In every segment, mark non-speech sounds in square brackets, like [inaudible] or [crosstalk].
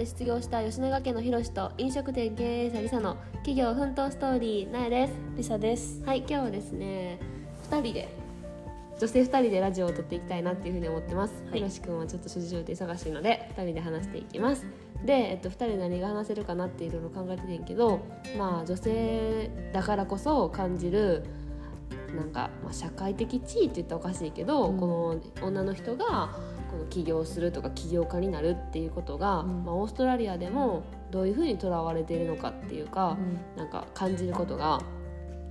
で失業した吉永家のひろしと飲食店経営者りさの企業奮闘ストーリーなえです。りさです。はい今日はですね2人で女性2人でラジオを撮っていきたいなっていうふうに思ってます、はいひろしくんはちょっと諸事情で忙しいので2人で話していきます。で、えっと、2人で何が話せるかなっていろいろ考えててんけどまあ女性だからこそ感じるなんか、まあ、社会的地位って言ったらおかしいけど、うんこの女の人がこの起業するとか起業家になるっていうことが、うん。まあ、オーストラリアでもどういうふうにとらわれているのかっていうか、うなんか感じることが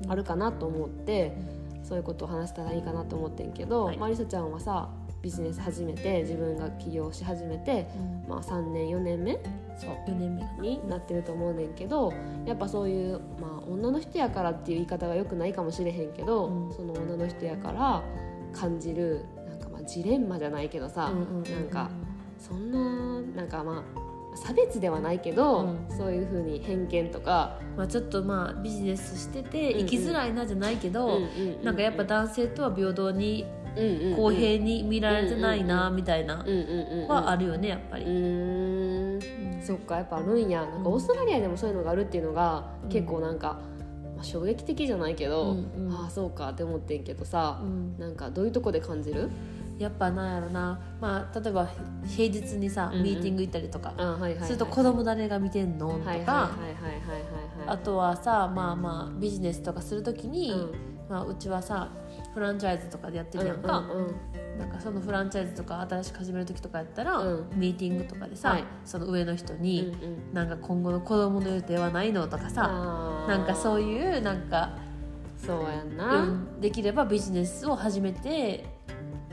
あるかなと思って、そういうことを話したらいいかなと思ってんけど、はい。まあ、りさちゃんはさビジネス始めて自分が起業し始めて、まあ、3年4年目そう4年目になってると思うねんけどやっぱそういう、まあ、女の人やからっていう言い方がよくないかもしれへんけど、うん。その女の人やから感じるまあジレンマじゃないけどさ、なんかそんななんかまあ差別ではないけど、うん。そういうふうに偏見とか、まあちょっとまあビジネスしててうんうん。生きづらいなじゃないけど、うんうんうんなんかやっぱ男性とは平等にうんうんうん。公平に見られてないなみたいなうんうんうんうん。はあるよねやっぱうり。そっかやっぱあるんや。なんかオーストラリアでもそういうのがあるっていうのがうん。結構なんか、まあ、衝撃的じゃないけど、うんうん。ああそうかって思ってんけどさう、ん。なんかどういうとこで感じる？やっぱなんやろな、まあ、例えば平日にさ、うんうん。ミーティング行ったりとか、すると子供誰が見てんのとか、あとはさまあまあビジネスとかするときに、うん。まあ、うちはさフランチャイズとかでやってるやんか、うんうんうん。なんかそのフランチャイズとか新しく始める時とかやったら、うん。ミーティングとかでさ、はい。その上の人うんに、うん。なんか今後の子供の予定はないのとかさなんかそういうなんか、そうやんうな、ん、できればビジネスを始めて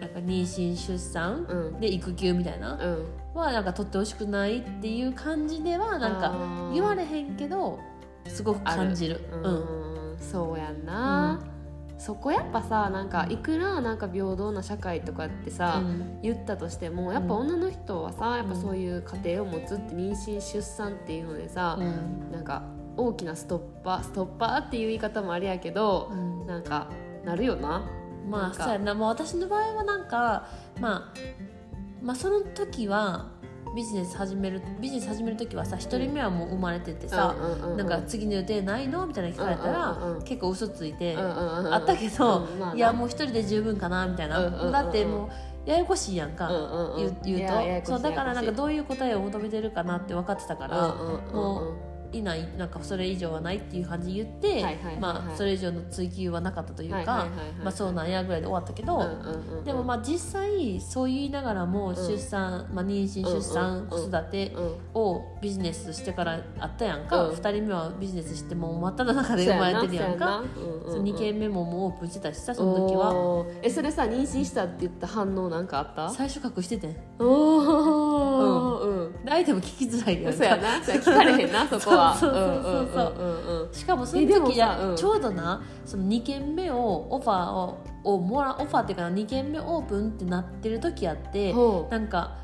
なんか妊娠出産うん。で育休みたいなうん。はなんか取ってほしくないっていう感じではなんか言われへんけどすごく感じる。ううん。ん。そうやんな、そこやっぱさなんかいくらなんか平等な社会とかってさ、うん。言ったとしてもやっぱ女の人はさやっぱうん。そういう家庭を持つって妊娠出産っていうのでさ、うん。なんか大きなストッパーストッパーっていう言い方もあれやけど、うん。なんかなるよな。まあそうやな、まあ、私の場合はなんか、まあ、まあその時はビジネス始めるビジネス始める時はさ一人目はもう生まれててさ、なんか次の予定ないの？みたいな聞かれたら、結構嘘ついて、あったけど、いやもう一人で十分かな？みたいな、だってもうややこしいやんか、言うと。そうだからなんかどういう答えを求めてるかなって分かってたから、もういないなんかそれ以上はないっていう感じで言って、まあそれ以上の追求はなかったというか、まあそうなんやぐらいで終わったけど、でもまあ実際そう言いながらも出産、まあ、妊娠出産、うん子育てうんをビジネスしてからあったやんか、うん。2人目はビジネスしてもう真っ只中で生まれてるやんか。そうやなそうやな。うんうんうん。そう2軒目ももうオープンしてたしさその時は。えそれさ妊娠したって言った反応なんかあった？最初隠しててん。おん。で相手も聞きづらいやんかそうやな。そうや聞かれへんな [laughs] そこは。そうそうそうしかもその時や、うん。ちょうどなその2軒目をオファーををもらオファーっていうかな2軒目オープンってなってる時あってなんか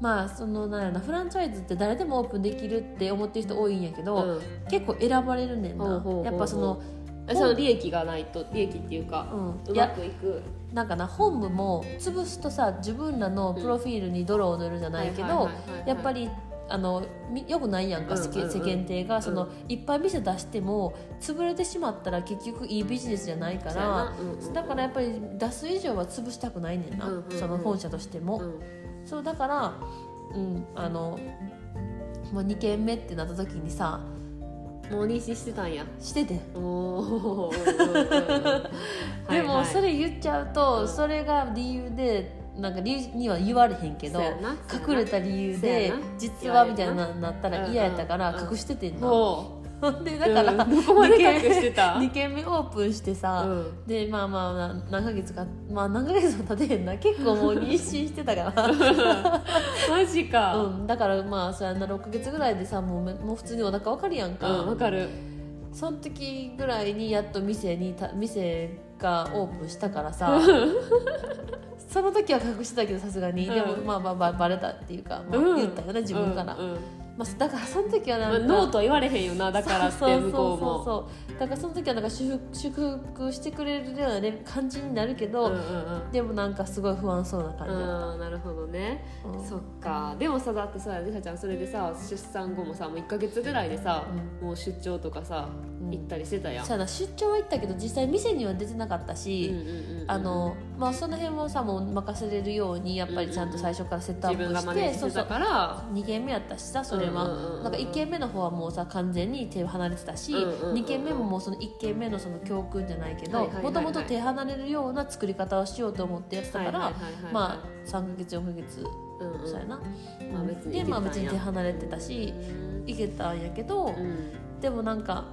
まあそのなんやろなフランチャイズって誰でもオープンできるって思ってる人多いんやけど、うん。結構選ばれるねんな。やっぱその、えその利益がないと利益っていうかうん、うまくいく。なんかな本部も潰すとさ自分らのプロフィールに泥を塗るじゃないけどやっぱりあのみよくないやんか、世間体が。その、うんいっぱい店出しても潰れてしまったら結局いいビジネスじゃないからだからやっぱり出す以上は潰したくないねんな、その本社としても、うん。そうだからうんあのもう2軒目ってなった時にさもう妊娠してたんや。してて。[laughs] でもそれれ言っちゃうと、うん。それが理由でなんか理由には言われへんけど隠れた理由で実はみたいなな。ったら嫌やったから隠しててんの、もほ [laughs] んでうだから、うんどこまで隠してた？2軒目オープンしてさ、うん。でまあまあな何ヶ月かまあ何ヶ月も経てへんな。[laughs] 結構もう妊娠してたから。[laughs] マジか。うん、だからまあそうやな6ヶ月ぐらいでさもうめもう普通にお腹わかるやんか、うんわかる。その時ぐらいにやっと店にた店がオープンしたからさ。その時は隠してたけどさすがに、うん。でもまあまあばバレたっていうか、まあ、うん。言ったよね自分から、うんうんまあ、[laughs] だからその時はなんか、ノーとは言われへんよなだからって向こうもそうそうそう。そうだからその時はなんか祝福してくれるような、ね、感じになるけど、うんうんでもなんかすごい不安そうな感じだっうんうんなるほどね、た、うん。そっか。でもさだってさりさちゃんそれでさ出産後もさもう1か月ぐらいでさ、もう出張とかさうん。行ったりしてたやん、そうやな出張は行ったけど実際店には出てなかったうんし、うんうんうん。あのまあ、その辺もさもう任せれるようにやっぱりちゃんと最初からセットアップして、自分がマネージそうそうしてたから。2軒目やったしさそれは、うんうんうんうん。なんか1軒目の方はもうさ完全に手離れてたし、うんうんうんうん2軒目ももうその1軒目のその教訓じゃないけどもともと手離れるような作り方をしようと思ってやってたから、まあ3ヶ月4ヶ月そうやな、まあ別にでまあ別に手離れてたしいけたんやけど、うん。でもなんか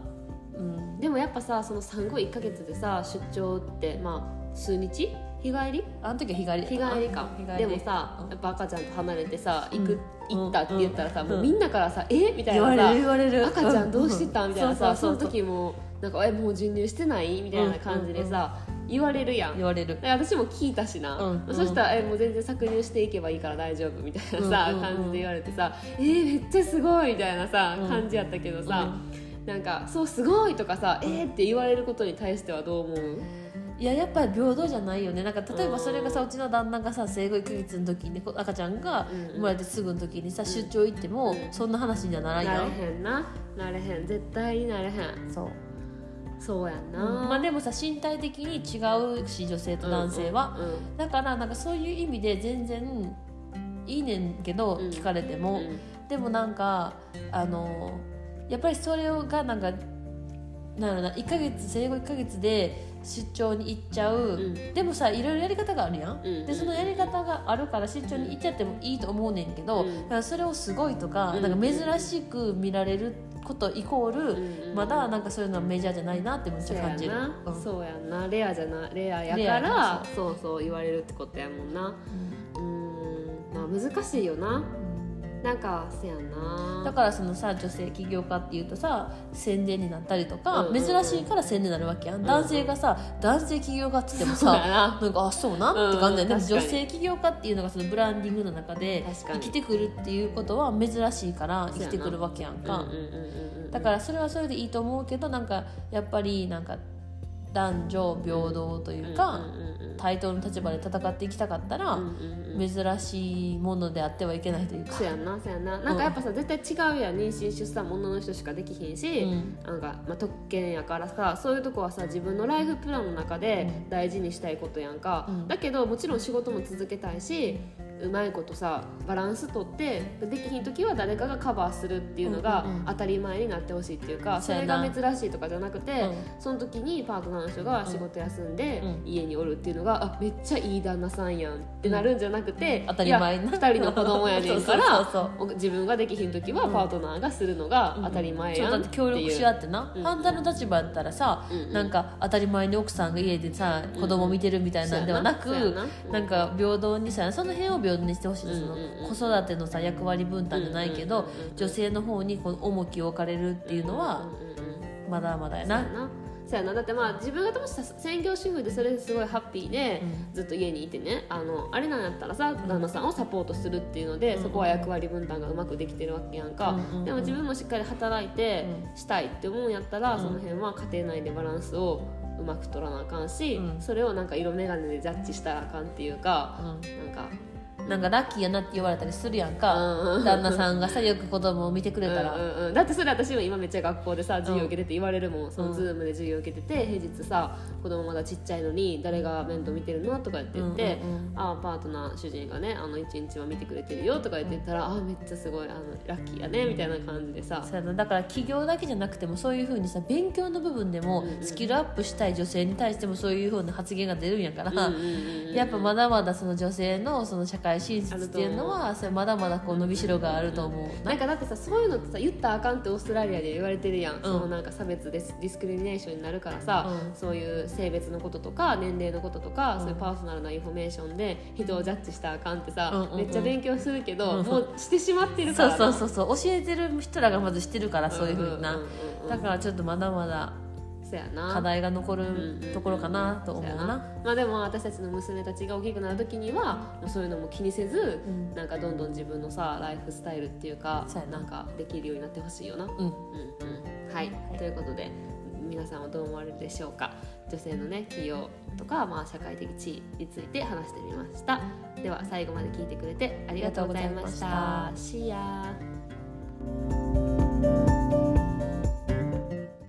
うん。でもやっぱさその産後1か月でさ出張ってまあ数日？日帰り？あの時は日帰り。日帰りか。日帰り。でもさうん。やっぱ赤ちゃんと離れてさ行く、うん。行ったって言ったらさ、うん。もうみんなからさ「え？みたいなさる言われる。赤ちゃんどうしてた?」みたいなさその時もなんか「え？もう授乳してない?」みたいな感じでさ、言われるやん。言われる。で私も聞いたしな、うん。そしたら「え？もう全然搾乳していけばいいから大丈夫」みたいなさ、感じで言われてさ「え？ー、めっちゃすごい」みたいなさ、うん。感じやったけどさ、なんか「そうすごい」とかさ「え？ー」って言われることに対してはどう思う？いややっぱり平等じゃないよね。なんか例えばそれがさうちの旦那がさ生後1ヶ月の時にこ赤ちゃんが生まれてすぐの時にさ、出張行っても、うんそんな話にはならんなれやんへんな。なれへん。絶対になれへん。そう、そうやんな、まあでもさ身体的に違うし女性と男性は、うんうんだからなんかそういう意味で全然いいねんけど、うん。聞かれても、うんでもなんかあのやっぱりそれがなんかなんな1ヶ月生後1ヶ月で出張に行っちゃう、うん。でもさいろいろやり方があるやん、うん。でそのやり方があるから出張に行っちゃってもいいと思うねんけど、うん。だからそれをすごいとか,、うん。なんか珍しく見られることイコール、まだなんかそういうのはメジャーじゃないなってめっちゃ感じる。そうやんな。レアじゃなレアやからやそうそう言われるってことやもんな。うん。うん。まあ難しいよななんかせやんな。だからそのさ女性起業家っていうとさ宣伝になったりとか、うんうんうん。珍しいから宣伝になるわけやん、ん男性がさ男性起業家って言ってもそうやさな。なんかあそうな？って感じだよ、でもうん。確かに。女性起業家っていうのがそのブランディングの中で確かに。生きてくるっていうことは珍しいから生きてくるわけやんか、うんうんうんうんうん。だからそれはそれでいいと思うけどなんかやっぱりなんか男女平等というか、うんうんうん対等の立場で戦っていきたかったら、うんうんうん珍しいものであってはいけないというか。そうやんなそうやんな。なんかやっぱさ絶対違うやん。妊娠出産も女の人しかできひんし、うん。なんか、まあ、特権やからさそういうとこはさ自分のライフプランの中で大事にしたいことやんか、うん。だけどもちろん仕事も続けたいしうまいことさバランスとってできひん時は誰かがカバーするっていうのが当たり前になってほしいっていうか、それが珍しいとかじゃなくて、うん。その時にパートナーの人が仕事休んでうん。家におるっていうのが、あめっちゃいい旦那さんやんってなるんじゃなくて、当たり前な。いや2人の子供やねんから [laughs] 自分ができひん時はパートナーがするのが当たり前やんって協力し合ってな、うん。反対の立場やったらさ、なんか当たり前に奥さんが家でさ子供見てるみたいなんではなく、なんか平等にさその辺を平等にしてほしい、うんうんうんその子育てのさ役割分担じゃないけど、女性の方にこの重きを置かれるっていうのはうんうんうんまだまだやな。そうやな。だってまあ自分がもしさ専業主婦でそれですごいハッピーで、うずっと家にいてねあのあれなんやったらさ旦那さんをサポートするっていうので、うん。そこは役割分担がうまくできてるわけやんか、でも自分もしっかり働いてしたいって思うんやったら、うん。その辺は家庭内でバランスをうまく取らなあかんし、うん。それをなんか色眼鏡でジャッジしたらあかんっていうか、うん。なんかなんかラッキーやなって言われたりするやんか、うんうん旦那さんがさよく子供を見てくれたら、うんうんうん、だってそれ私も今めっちゃ学校でさ授業受けてて言われるもん、そのズームで授業受けてて平日さ子供まだちっちゃいのに誰が面倒見てるのとか言って言って、うんうんうん。ああパートナー主人がねあの一日は見てくれてるよとか言ってたら、ああめっちゃすごいあのラッキーやねみたいな感じでさ、だから起業だけじゃなくてもそういうふうにさ勉強の部分でもスキルアップしたい女性に対してもそういうふうな発言が出るんやから、うんうんうんうん。やっぱまだまだその女性のその社会進出っていう。のはそれまだまだこう伸びしろがあると思う。なんかだってさそういうのってさ言ったらあかんってオーストラリアで言われてるやん、ん。そのなんか差別 dis discrimination になるからさ、うん。そういう性別のこととか年齢のこととか、うん。そういう personal なインフォメーションで人をジャッジしたらあかんってさ、めっちゃ勉強するけど、うんもうしてしまってるからな。そうそうそうそう。教えてる人らがまずしてるからそういうふうにな、だからちょっとまだまだ課題が残るところかなと思うな。まあでも私たちの娘たちが大きくなる時にはもうそういうのも気にせずうん。なんかどんどん自分のさライフスタイルっていうかな。なんかできるようになってほしいよな。うん。うんうんはい、ということで皆さんはどう思われるでしょうか？女性のね企業とか、まあ、社会的地位について話してみました。では最後まで聞いてくれてありがとうございました。ありが